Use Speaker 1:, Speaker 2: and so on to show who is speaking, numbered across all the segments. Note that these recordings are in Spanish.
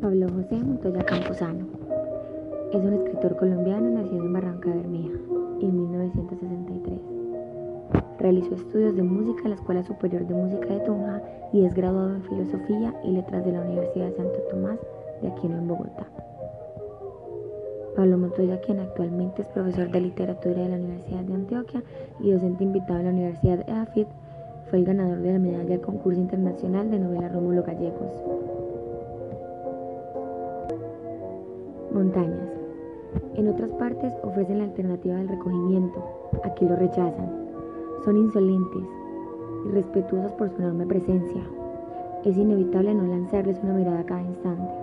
Speaker 1: Pablo José Montoya Camposano es un escritor colombiano nacido en Barranca Bermeja en 1963. Realizó estudios de música en la Escuela Superior de Música de Tunja y es graduado en Filosofía y Letras de la Universidad de Santo Tomás de Aquino en Bogotá. Pablo Montoya, quien actualmente es profesor de literatura de la Universidad de Antioquia y docente invitado en la Universidad de AFIT, fue el ganador de la medalla del concurso internacional de novela Rómulo Gallegos. Montañas. En otras partes ofrecen la alternativa del recogimiento, aquí lo rechazan. Son insolentes, irrespetuosos por su enorme presencia. Es inevitable no lanzarles una mirada cada instante,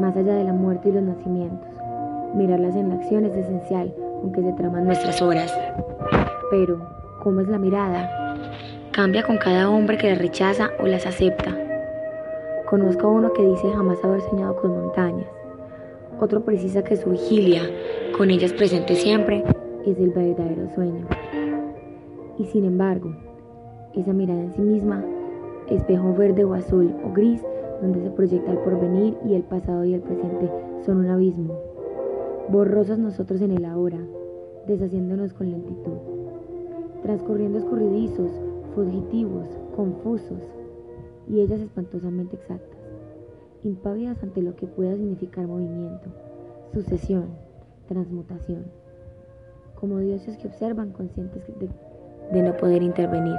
Speaker 1: más allá de la muerte y los nacimientos Mirarlas en la acción es esencial, aunque se traman nuestras horas. Pero, ¿cómo es la mirada? Cambia con cada hombre que las rechaza o las acepta. Conozco a uno que dice jamás haber soñado con montañas. Otro precisa que su vigilia, con ellas presente siempre, es el verdadero sueño. Y sin embargo, esa mirada en sí misma, espejo verde o azul o gris, donde se proyecta el porvenir y el pasado y el presente son un abismo. Borrosos nosotros en el ahora, deshaciéndonos con lentitud, transcurriendo escurridizos, fugitivos, confusos, y ellas espantosamente exactas, impávidas ante lo que pueda significar movimiento, sucesión, transmutación, como dioses que observan conscientes de, de no poder intervenir.